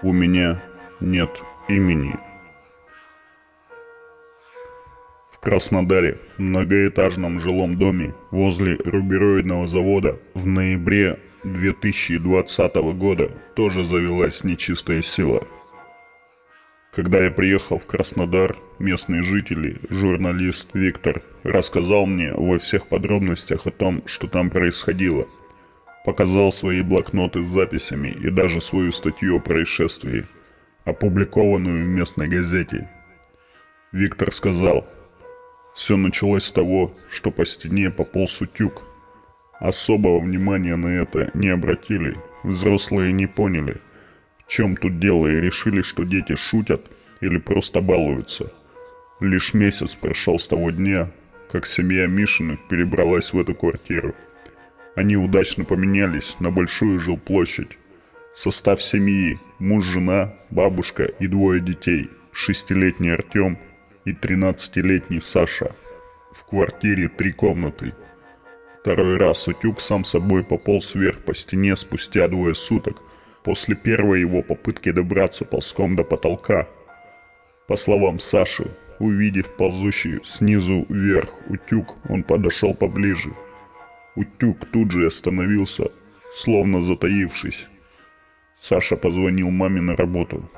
У меня нет имени. В Краснодаре, в многоэтажном жилом доме возле рубероидного завода в ноябре 2020 года тоже завелась нечистая сила. Когда я приехал в Краснодар, местные жители, журналист Виктор, рассказал мне во всех подробностях о том, что там происходило – показал свои блокноты с записями и даже свою статью о происшествии, опубликованную в местной газете. Виктор сказал, все началось с того, что по стене пополз утюг. Особого внимания на это не обратили, взрослые не поняли, в чем тут дело и решили, что дети шутят или просто балуются. Лишь месяц прошел с того дня, как семья Мишиных перебралась в эту квартиру – они удачно поменялись на большую жилплощадь. Состав семьи – муж, жена, бабушка и двое детей. Шестилетний Артем и тринадцатилетний Саша. В квартире три комнаты. Второй раз утюг сам собой пополз вверх по стене спустя двое суток, после первой его попытки добраться ползком до потолка. По словам Саши, увидев ползущий снизу вверх утюг, он подошел поближе – Утюг тут же остановился, словно затаившись. Саша позвонил маме на работу.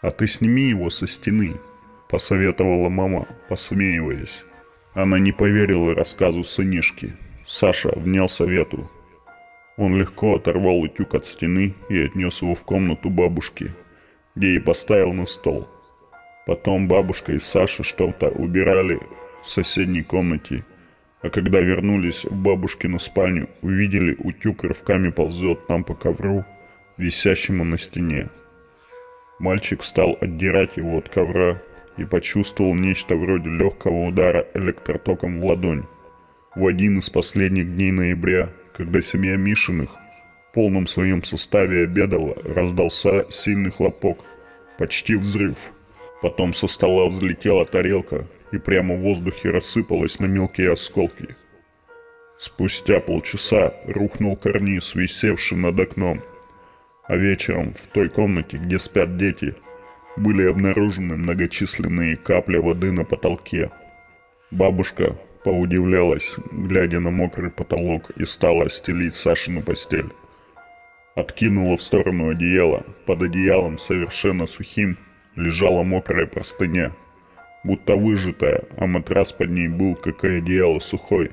«А ты сними его со стены», – посоветовала мама, посмеиваясь. Она не поверила рассказу сынишки. Саша внял совету. Он легко оторвал утюг от стены и отнес его в комнату бабушки, где и поставил на стол. Потом бабушка и Саша что-то убирали в соседней комнате – а когда вернулись в бабушкину спальню, увидели утюг рывками ползет нам по ковру, висящему на стене. Мальчик стал отдирать его от ковра и почувствовал нечто вроде легкого удара электротоком в ладонь. В один из последних дней ноября, когда семья Мишиных в полном своем составе обедала, раздался сильный хлопок, почти взрыв. Потом со стола взлетела тарелка, и прямо в воздухе рассыпалась на мелкие осколки. Спустя полчаса рухнул карниз, висевший над окном. А вечером в той комнате, где спят дети, были обнаружены многочисленные капли воды на потолке. Бабушка поудивлялась, глядя на мокрый потолок, и стала стелить Сашину постель. Откинула в сторону одеяло. Под одеялом, совершенно сухим, лежала мокрая простыня – будто выжатая, а матрас под ней был, как и одеяло, сухой.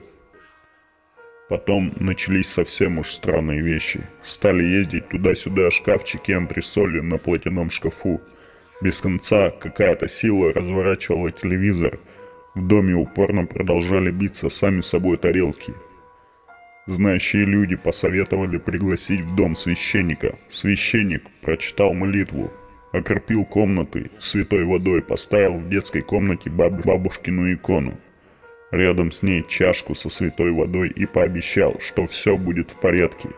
Потом начались совсем уж странные вещи. Стали ездить туда-сюда шкафчики антресоли на платяном шкафу. Без конца какая-то сила разворачивала телевизор. В доме упорно продолжали биться сами собой тарелки. Знающие люди посоветовали пригласить в дом священника. Священник прочитал молитву, окропил комнаты святой водой, поставил в детской комнате баб бабушкину икону. Рядом с ней чашку со святой водой и пообещал, что все будет в порядке.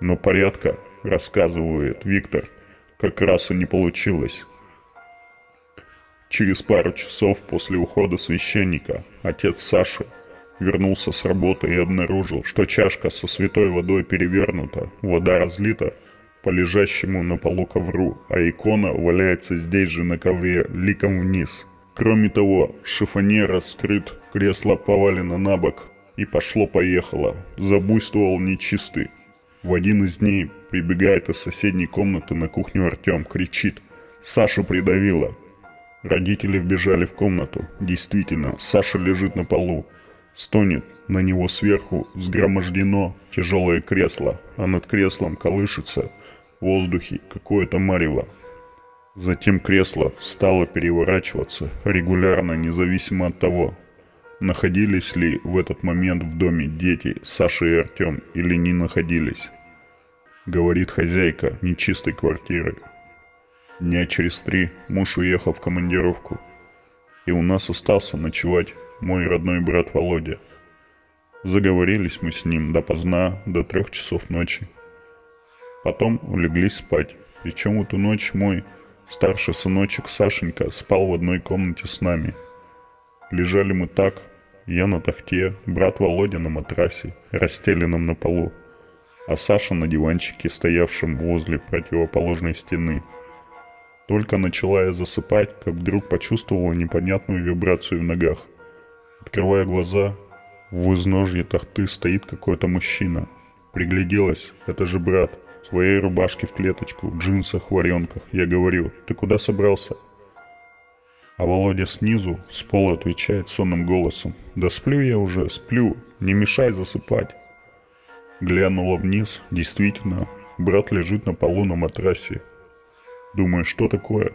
Но порядка, рассказывает Виктор, как раз и не получилось. Через пару часов после ухода священника отец Саши вернулся с работы и обнаружил, что чашка со святой водой перевернута, вода разлита, по лежащему на полу ковру, а икона валяется здесь же на ковре, ликом вниз. Кроме того, шифонер раскрыт, кресло повалено на бок, и пошло-поехало, забуйствовал нечистый. В один из дней прибегает из соседней комнаты на кухню Артем, кричит «Сашу придавило!». Родители вбежали в комнату. Действительно, Саша лежит на полу. Стонет, на него сверху взгромождено тяжелое кресло, а над креслом колышется – в воздухе какое-то марево. Затем кресло стало переворачиваться регулярно, независимо от того, находились ли в этот момент в доме дети Саша и Артем или не находились. Говорит хозяйка нечистой квартиры. Дня через три муж уехал в командировку, и у нас остался ночевать мой родной брат Володя. Заговорились мы с ним допоздна, до трех часов ночи. Потом улеглись спать. Причем эту ночь мой старший сыночек Сашенька спал в одной комнате с нами. Лежали мы так, я на тахте, брат Володя на матрасе, расстеленном на полу. а Саша на диванчике, стоявшем возле противоположной стены. Только начала я засыпать, как вдруг почувствовала непонятную вибрацию в ногах. Открывая глаза, в изножье тахты стоит какой-то мужчина. Пригляделась, это же брат. Своей рубашке в клеточку, в джинсах, варенках. Я говорю, ты куда собрался? А Володя снизу, с пола отвечает сонным голосом. Да сплю я уже, сплю, не мешай засыпать. Глянула вниз, действительно, брат лежит на полу на матрасе. Думаю, что такое?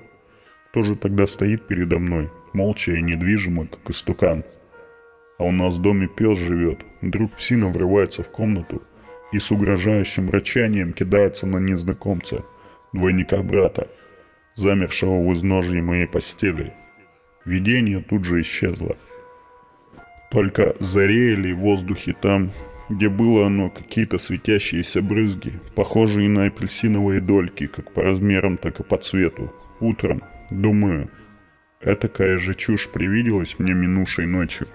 Кто же тогда стоит передо мной, молча и недвижимо, как истукан? А у нас в доме пес живет. Вдруг псина врывается в комнату и с угрожающим рычанием кидается на незнакомца, двойника брата, замершего в изножье моей постели. Видение тут же исчезло. Только зареяли в воздухе там, где было оно какие-то светящиеся брызги, похожие на апельсиновые дольки, как по размерам, так и по цвету. Утром, думаю, этакая же чушь привиделась мне минувшей ночью.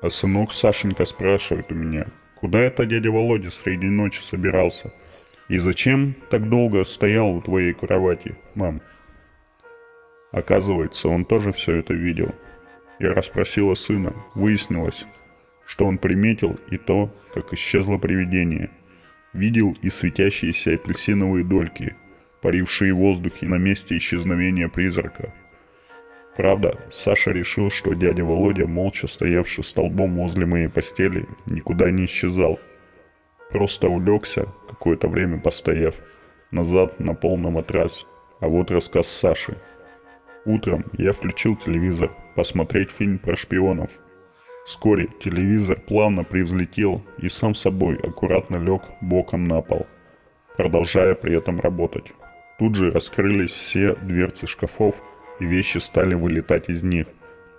А сынок Сашенька спрашивает у меня, куда это дядя Володя среди ночи собирался? И зачем так долго стоял у твоей кровати, мам? Оказывается, он тоже все это видел. Я расспросила сына, выяснилось, что он приметил и то, как исчезло привидение. Видел и светящиеся апельсиновые дольки, парившие в воздухе на месте исчезновения призрака. Правда, Саша решил, что дядя Володя, молча стоявший столбом возле моей постели, никуда не исчезал. Просто улегся, какое-то время постояв, назад на полном матрас. А вот рассказ Саши. Утром я включил телевизор, посмотреть фильм про шпионов – Вскоре телевизор плавно привзлетел и сам собой аккуратно лег боком на пол, продолжая при этом работать. Тут же раскрылись все дверцы шкафов, вещи стали вылетать из них,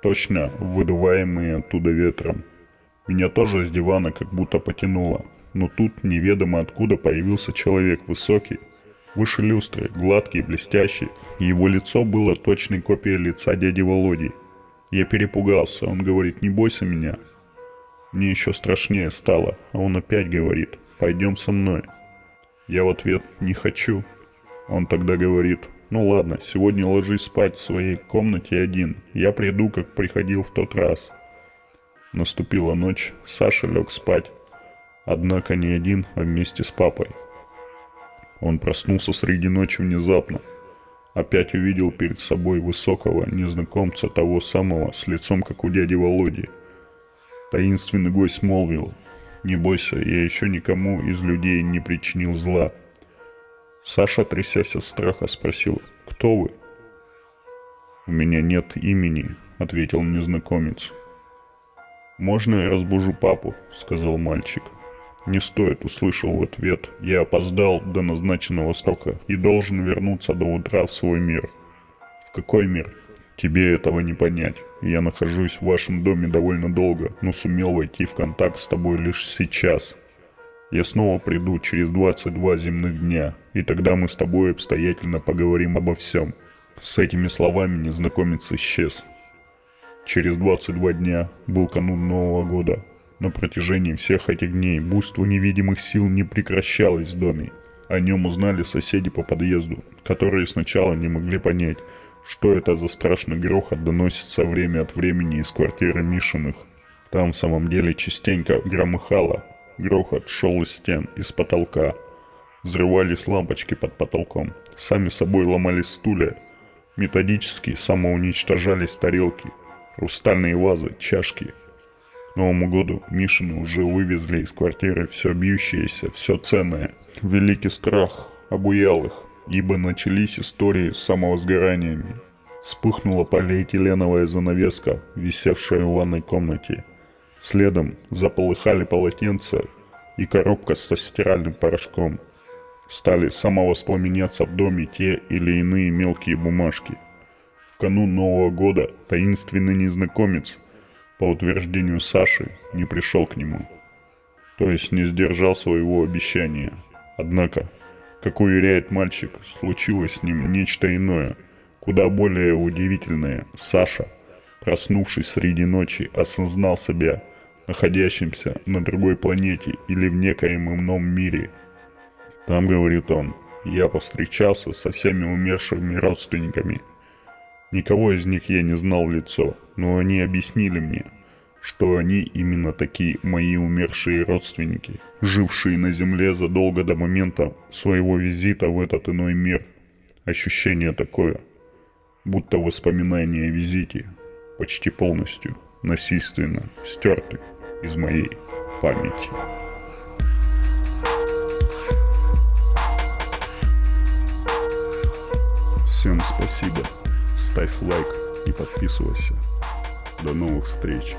точно выдуваемые оттуда ветром. Меня тоже с дивана как будто потянуло, но тут неведомо откуда появился человек высокий, выше люстры, гладкий, блестящий, и его лицо было точной копией лица дяди Володи – я перепугался. Он говорит, не бойся меня. Мне еще страшнее стало, а он опять говорит, пойдем со мной. Я в ответ, не хочу. Он тогда говорит, ну ладно, сегодня ложись спать в своей комнате один. Я приду, как приходил в тот раз. Наступила ночь, Саша лег спать. Однако не один, а вместе с папой. Он проснулся среди ночи внезапно – опять увидел перед собой высокого незнакомца того самого с лицом, как у дяди Володи. Таинственный гость молвил, «Не бойся, я еще никому из людей не причинил зла». Саша, трясясь от страха, спросил, «Кто вы?» «У меня нет имени», — ответил незнакомец. «Можно я разбужу папу?» — сказал мальчик. «Не стоит», — услышал в ответ. «Я опоздал до назначенного срока и должен вернуться до утра в свой мир». «В какой мир?» «Тебе этого не понять. Я нахожусь в вашем доме довольно долго, но сумел войти в контакт с тобой лишь сейчас. Я снова приду через 22 земных дня, и тогда мы с тобой обстоятельно поговорим обо всем». С этими словами незнакомец исчез. Через 22 дня был канун Нового года, на протяжении всех этих дней буйство невидимых сил не прекращалось в доме. О нем узнали соседи по подъезду, которые сначала не могли понять, что это за страшный грохот доносится время от времени из квартиры Мишиных. Там в самом деле частенько громыхало. Грохот шел из стен, из потолка. Взрывались лампочки под потолком. Сами собой ломались стулья. Методически самоуничтожались тарелки, хрустальные вазы, чашки – Новому году Мишины уже вывезли из квартиры все бьющееся, все ценное. Великий страх обуял их, ибо начались истории с самовозгораниями. Вспыхнула полиэтиленовая занавеска, висевшая в ванной комнате. Следом заполыхали полотенца и коробка со стиральным порошком. Стали самовоспламеняться в доме те или иные мелкие бумажки. В канун Нового года таинственный незнакомец – по утверждению Саши, не пришел к нему. То есть не сдержал своего обещания. Однако, как уверяет мальчик, случилось с ним нечто иное, куда более удивительное. Саша, проснувшись среди ночи, осознал себя находящимся на другой планете или в некоем ином мире. Там, говорит он, я повстречался со всеми умершими родственниками. Никого из них я не знал в лицо, но они объяснили мне, что они именно такие мои умершие родственники, жившие на Земле задолго до момента своего визита в этот иной мир. Ощущение такое, будто воспоминания о визите почти полностью насильственно стерты из моей памяти. Всем спасибо. Ставь лайк и подписывайся. До новых встреч.